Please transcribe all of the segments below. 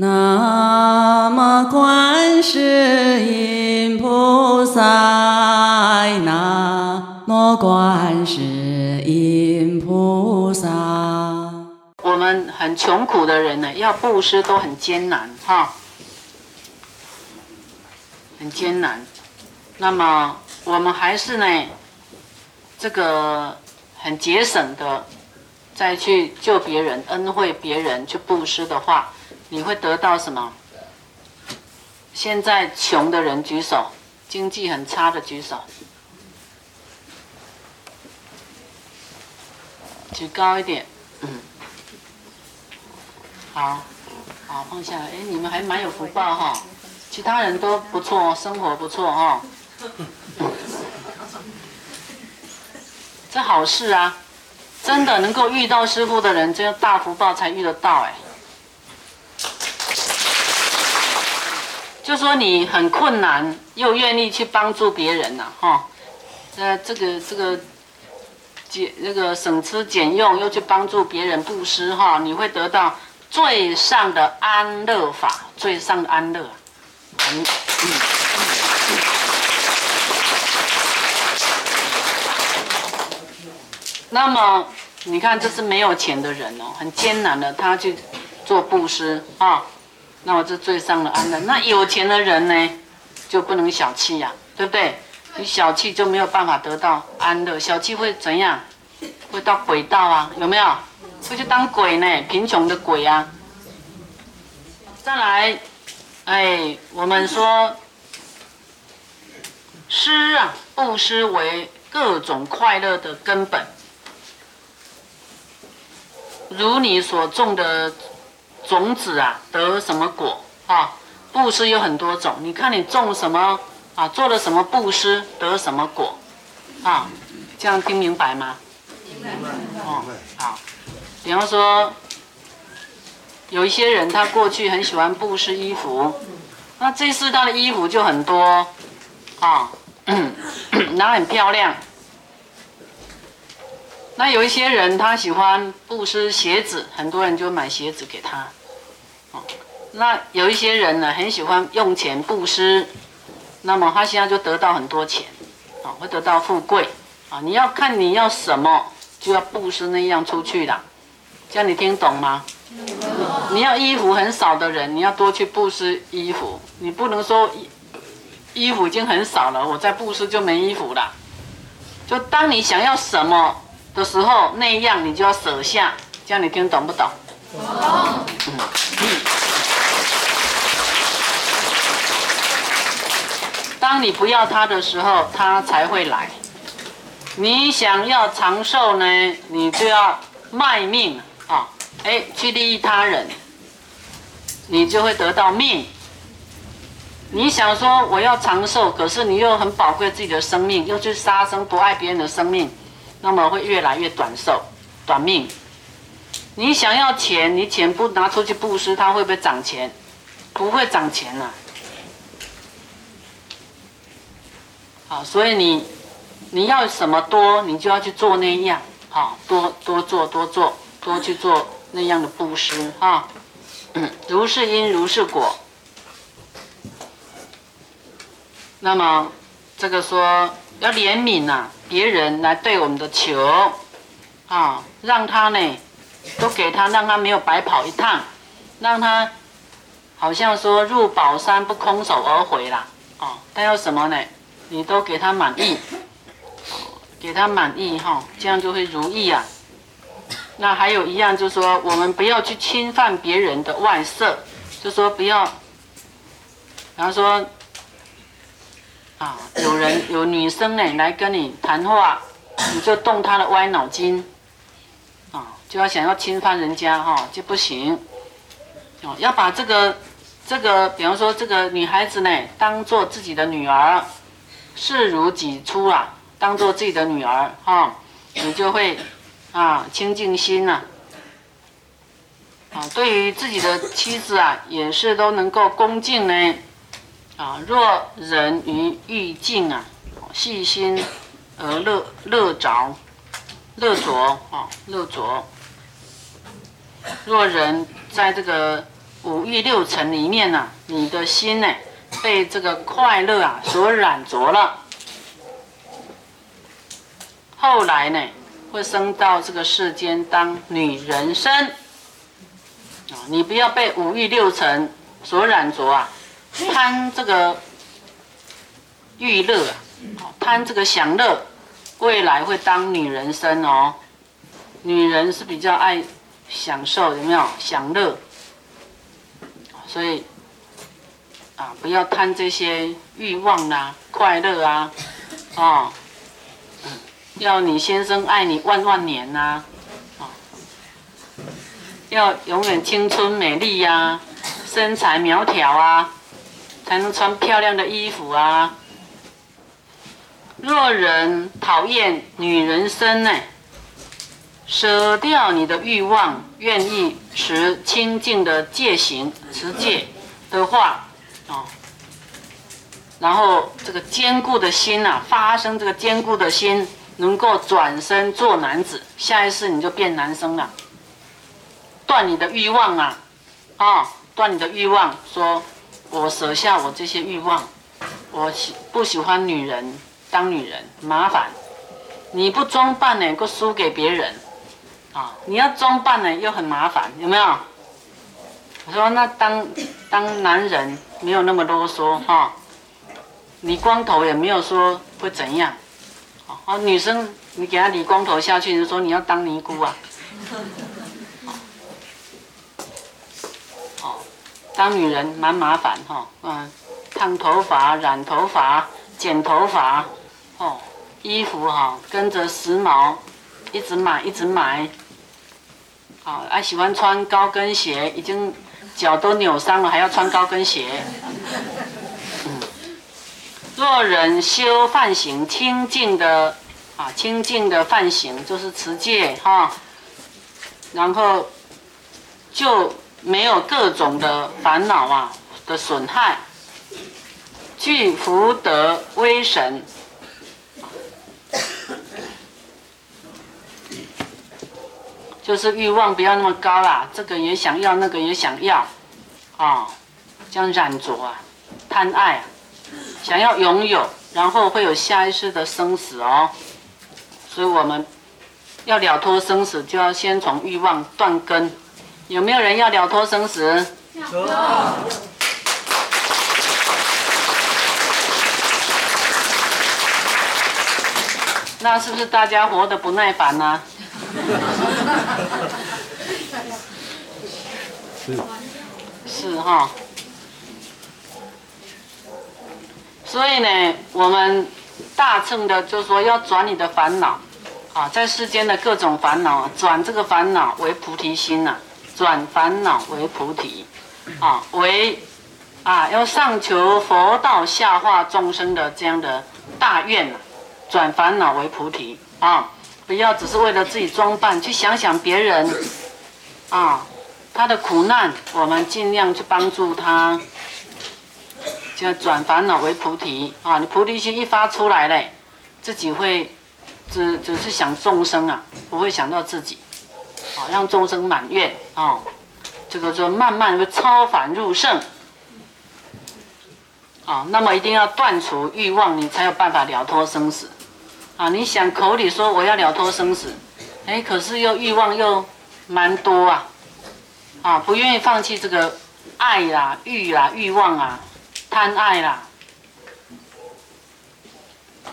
南无观世音菩萨，南无观世音菩萨。我们很穷苦的人呢，要布施都很艰难哈，很艰难。那么我们还是呢，这个很节省的，再去救别人、恩惠别人、去布施的话。你会得到什么？现在穷的人举手，经济很差的举手，举高一点，嗯，好，好放下来。哎，你们还蛮有福报哈，其他人都不错，生活不错哈，这好事啊！真的能够遇到师傅的人，这样大福报才遇得到哎。就说你很困难，又愿意去帮助别人呐，哈，呃，这个这个节那个省吃俭用，又去帮助别人布施哈，你会得到最上的安乐法，最上的安乐。嗯嗯。那么你看，这是没有钱的人哦，很艰难的，他去做布施啊。那我就罪上了安乐。那有钱的人呢，就不能小气呀，对不对？你小气就没有办法得到安乐，小气会怎样？会到鬼道啊？有没有？会去当鬼呢？贫穷的鬼啊！再来，哎，我们说，施啊，布施为各种快乐的根本，如你所种的。种子啊，得什么果啊？布施有很多种，你看你种什么啊？做了什么布施，得什么果啊？这样听明白吗？明白。哦，好。比方说，有一些人他过去很喜欢布施衣服，那这次他的衣服就很多啊，然后很漂亮。那有一些人他喜欢布施鞋子，很多人就买鞋子给他。那有一些人呢，很喜欢用钱布施，那么他现在就得到很多钱，啊，会得到富贵，啊，你要看你要什么，就要布施那样出去的，这样你听懂吗？你要衣服很少的人，你要多去布施衣服，你不能说衣衣服已经很少了，我再布施就没衣服了。就当你想要什么的时候，那样你就要舍下，这样你听懂不懂？懂。嗯。当你不要他的时候，他才会来。你想要长寿呢，你就要卖命啊！哎，去利益他人，你就会得到命。你想说我要长寿，可是你又很宝贵自己的生命，又去杀生，不爱别人的生命，那么会越来越短寿、短命。你想要钱，你钱不拿出去布施，它会不会涨钱？不会涨钱呐。好，所以你你要什么多，你就要去做那样，好多多做多做多去做那样的布施哈。如是因如是果。那么这个说要怜悯呐，别人来对我们的求啊，让他呢都给他，让他没有白跑一趟，让他好像说入宝山不空手而回啦。哦，他要什么呢？你都给他满意，给他满意哈，这样就会如意啊。那还有一样，就是说我们不要去侵犯别人的外色，就说不要，比方说，啊，有人有女生呢来跟你谈话，你就动他的歪脑筋，就要想要侵犯人家哈就不行，哦，要把这个这个，比方说这个女孩子呢，当做自己的女儿。视如己出啊，当做自己的女儿哈，你就会啊清净心呐，啊对于自己的妻子啊也是都能够恭敬呢，啊若人于欲境啊，细心而乐乐着，乐着啊乐着，若人在这个五欲六尘里面呢，你的心呢，被这个快乐啊所染着了。后来呢，会生到这个世间当女人身。啊，你不要被五欲六尘所染着啊，贪这个欲乐啊，贪这个享乐，未来会当女人身哦。女人是比较爱享受，有没有享乐？所以啊，不要贪这些欲望啦、快乐啊，哦，要你先生爱你万万年呐，啊，要永远青春美丽呀，身材苗条啊，才能穿漂亮的衣服啊。若人讨厌女人身呢？舍掉你的欲望，愿意持清净的戒行持戒的话，哦，然后这个坚固的心呐，发生这个坚固的心，能够转身做男子，下一世你就变男生了。断你的欲望啊，啊，断你的欲望，说我舍下我这些欲望，我喜不喜欢女人当女人麻烦，你不装扮呢，够输给别人。啊，你要装扮呢又很麻烦，有没有？我说那当当男人没有那么啰嗦哈，理光头也没有说会怎样。哦，女生你给她理光头下去，就说你要当尼姑啊。哦，当女人蛮麻烦哈，嗯，烫头发、染头发、剪头发，哦，衣服哈跟着时髦，一直买一直买。啊，喜欢穿高跟鞋，已经脚都扭伤了，还要穿高跟鞋。嗯若人修梵行，清净的啊，清净的梵行就是持戒哈，然后就没有各种的烦恼啊的损害，具福德威神。就是欲望不要那么高啦，这个也想要，那个也想要，啊，这样染着啊，贪爱啊，想要拥有，然后会有下一世的生死哦。所以我们要了脱生死，就要先从欲望断根。有没有人要了脱生死？有。那是不是大家活得不耐烦呢？是哈，所以呢，我们大乘的就说要转你的烦恼，啊，在世间的各种烦恼，转这个烦恼为菩提心呐，转烦恼为菩提，啊，为啊要上求佛道下化众生的这样的大愿呐，转烦恼为菩提啊。不要只是为了自己装扮，去想想别人，啊，他的苦难，我们尽量去帮助他，就转烦恼为菩提啊！你菩提心一发出来嘞，自己会只只是想众生啊，不会想到自己，啊，让众生满愿啊，这个就慢慢会超凡入圣，啊，那么一定要断除欲望，你才有办法了脱生死。啊，你想口里说我要了脱生死，哎，可是又欲望又蛮多啊，啊，不愿意放弃这个爱啦、欲啦、欲望啊、贪爱啦，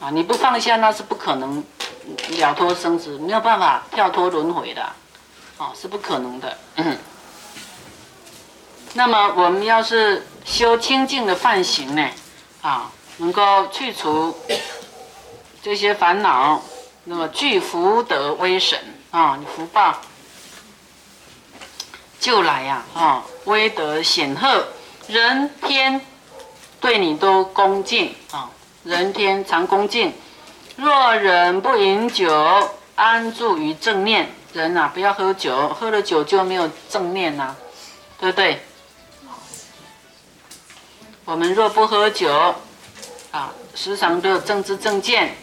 啊，你不放下那是不可能了脱生死，没有办法跳脱轮回的，啊，是不可能的。那么我们要是修清净的梵行呢，啊，能够去除。这些烦恼，那么具福德威神啊，你福报就来呀啊，威德显赫，人天对你都恭敬啊，人天常恭敬。若人不饮酒，安住于正念，人呐不要喝酒，喝了酒就没有正念呐，对不对？我们若不喝酒啊，时常都有正知正见。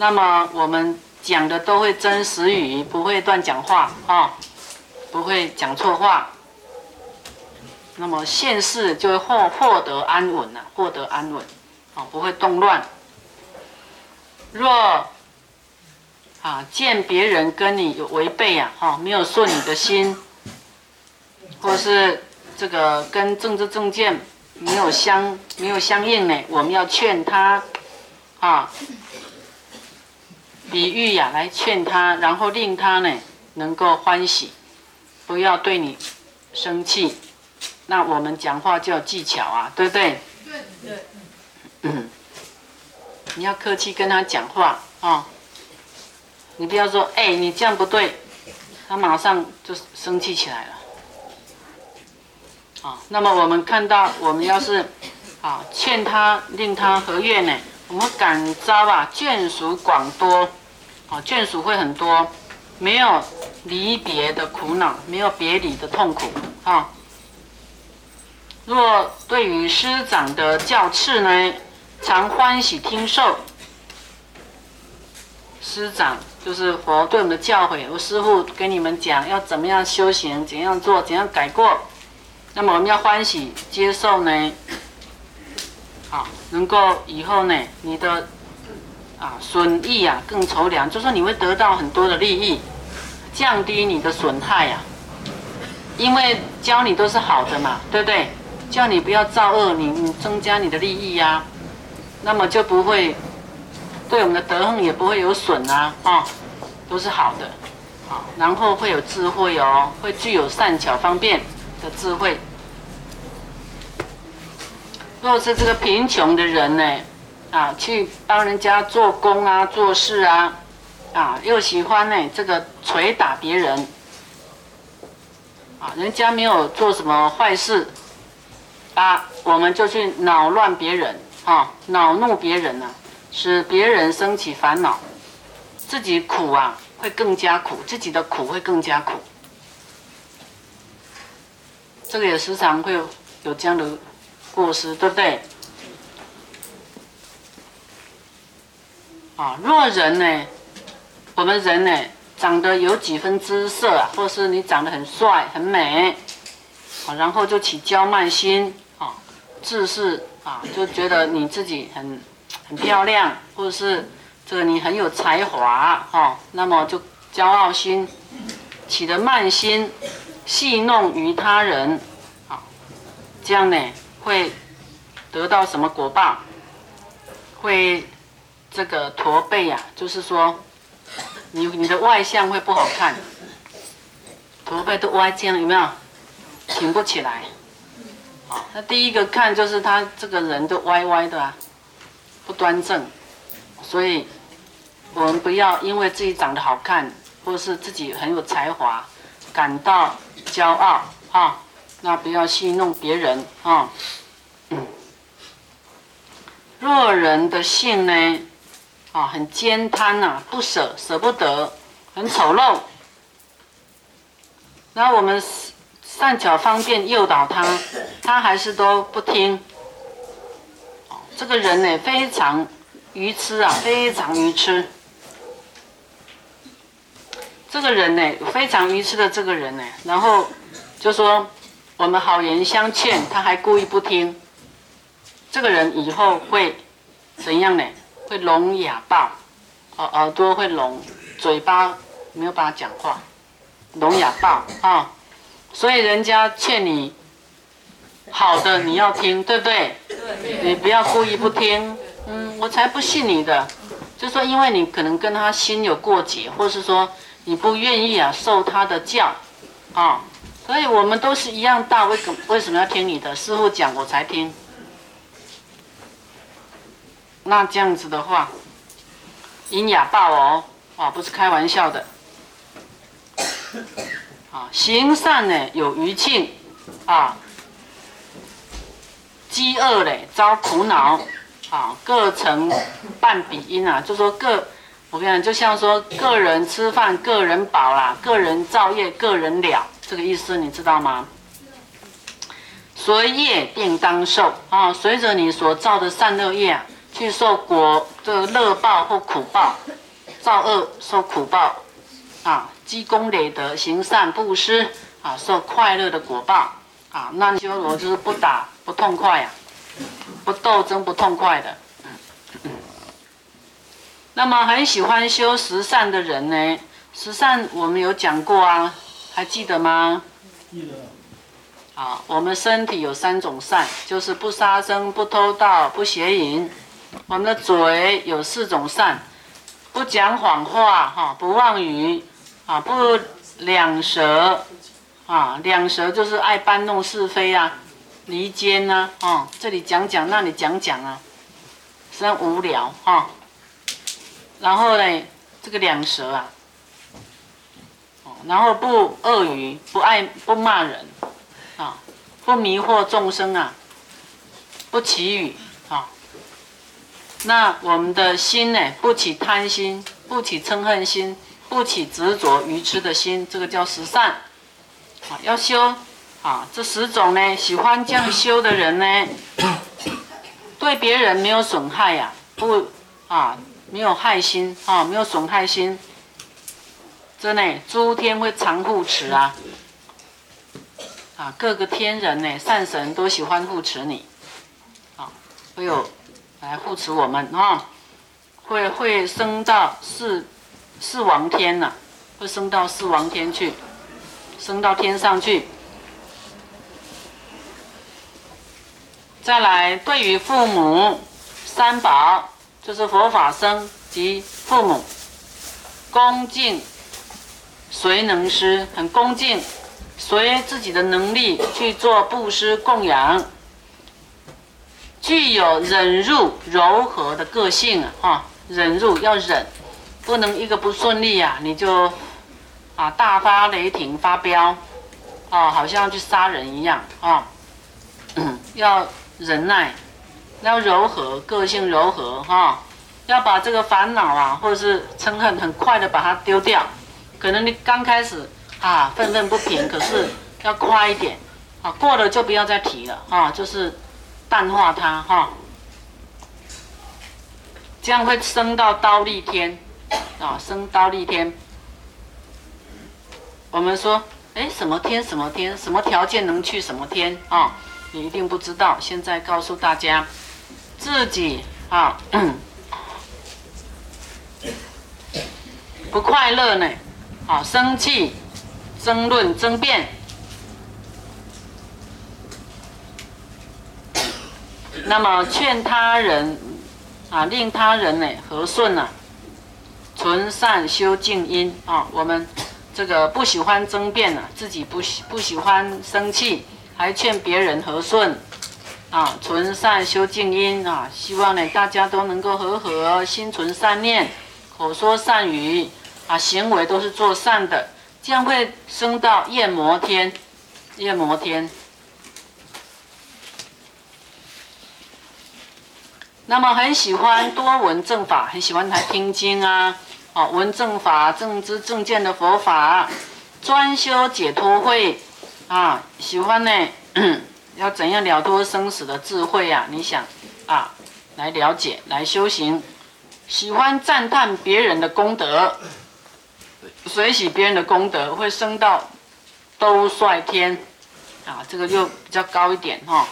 那么我们讲的都会真实语，不会乱讲话啊，不会讲错话。那么现世就会获获得安稳呐，获得安稳，啊，不会动乱。若啊见别人跟你有违背呀，哈，没有顺你的心，或是这个跟政治政见没有相没有相应呢，我们要劝他，啊，比喻呀来劝他，然后令他呢能够欢喜，不要对你生气。那我们讲话就有技巧啊，对不对？对对。嗯，你要客气跟他讲话啊，你不要说哎，你这样不对，他马上就生气起来了。啊，那么我们看到，我们要是啊劝他令他和悦呢，我们感召啊眷属广多，啊眷属会很多，没有离别的苦恼，没有别离的痛苦啊。若对于师长的教敕呢，常欢喜听受。师长就是佛对我们的教诲，我师父跟你们讲要怎么样修行，怎样做，怎样改过。那么我们要欢喜接受呢，好，能够以后呢，你的啊损益啊更筹量，就说你会得到很多的利益，降低你的损害呀。因为教你都是好的嘛，对不对？叫你不要造恶，你你增加你的利益呀，那么就不会对我们的德行也不会有损啊，啊，都是好的，好，然后会有智慧哦，会具有善巧方便的智慧。若是这个贫穷的人呢，啊，去帮人家做工啊、做事啊，啊，又喜欢呢这个捶打别人，啊，人家没有做什么坏事。啊，我们就去恼乱别人，啊，恼怒别人呢，使别人生起烦恼，自己苦啊，会更加苦，自己的苦会更加苦。这个也时常会有这样的过失，对不对？啊，若人呢，我们人呢，长得有几分姿色啊，或是你长得很帅很美。好，然后就起骄慢心，啊，自视啊，就觉得你自己很很漂亮，或者是这个你很有才华，哈，那么就骄傲心，起的慢心，戏弄于他人，啊，这样呢会得到什么果报？会这个驼背呀，就是说你你的外相会不好看，驼背都歪这样，有没有？挺不起来，那第一个看就是他这个人都歪歪的啊，不端正，所以我们不要因为自己长得好看，或者是自己很有才华，感到骄傲啊，那不要戏弄别人啊。弱人的性呢，啊，很坚贪呐，不舍，舍不得，很丑陋，然后我们。善巧方便诱导他，他还是都不听。这个人呢，非常愚痴啊，非常愚痴。这个人呢，非常愚痴的这个人呢，然后就说我们好言相劝，他还故意不听。这个人以后会怎样呢？会聋哑爆，耳耳朵会聋，嘴巴没有办法讲话，聋哑爆啊。所以人家劝你好的，你要听，对不对？你不要故意不听。嗯，我才不信你的。就说因为你可能跟他心有过节，或是说你不愿意啊受他的教啊，所以我们都是一样大，为什为什么要听你的师傅讲我才听？那这样子的话，阴哑报哦，啊，不是开玩笑的。啊，行善呢有余庆，啊，饥饿嘞遭苦恼，啊，各成半比因啊，就说各，我跟你讲，就像说个人吃饭个人饱啦，个人造业个人了，这个意思你知道吗？随业便当受啊，随着你所造的善恶业，去受果这乐报或苦报，造恶受苦报，啊。积功累德，行善布施，啊，受快乐的果报，啊，那修罗就是不打不痛快呀，不斗争不痛快的。那么很喜欢修十善的人呢？十善我们有讲过啊，还记得吗？记得。好，我们身体有三种善，就是不杀生、不偷盗、不邪淫。我们的嘴有四种善，不讲谎话，哈，不妄语，啊，不两舌，啊，两舌就是爱搬弄是非啊，离间呐，啊，这里讲讲，那里讲讲啊，真无聊，哈。然后呢，这个两舌啊，哦，然后不恶语，不爱不骂人，啊，不迷惑众生啊，不起语，那我们的心呢，不起贪心，不起嗔恨心，不起执着愚痴的心，这个叫十善，啊，要修，啊，这十种呢，喜欢这样修的人呢，对别人没有损害呀，不，啊。没有害心啊，没有损害心，真的，诸天会常护持啊，啊，各个天人呢，善神都喜欢护持你，啊，会有来护持我们啊，会会升到四四王天呐，会升到四王天去，升到天上去。再来，对于父母三宝。就是佛法僧及父母，恭敬，随能施，很恭敬，随自己的能力去做布施供养，具有忍辱柔和的个性啊，忍辱要忍，不能一个不顺利呀，你就啊大发雷霆发飙，啊，好像去杀人一样啊，要忍耐。要柔和，个性柔和哈，要把这个烦恼啊，或者是嗔恨，很快的把它丢掉。可能你刚开始啊愤愤不平，可是要快一点啊，过了就不要再提了啊，就是淡化它哈，这样会升到刀立天啊，升刀立天。我们说，哎，什么天？什么天？什么条件能去什么天啊？你一定不知道，现在告诉大家。自己啊，不快乐呢，啊，生气、争论、争辩，那么劝他人啊，令他人呢和顺啊，存善修静因啊，我们这个不喜欢争辩啊，自己不喜不喜欢生气，还劝别人和顺。啊，存善修静因啊，希望呢大家都能够和和，心存善念，口说善语啊，行为都是做善的，这样会升到夜摩天。夜摩天。那么很喜欢多闻正法，很喜欢来听经啊，哦，闻正法、正知正见的佛法，专修解脱会啊，喜欢呢。要怎样了脱生死的智慧呀？你想啊，来了解，来修行，喜欢赞叹别人的功德，随喜别人的功德，会升到兜率天啊，这个就比较高一点哈。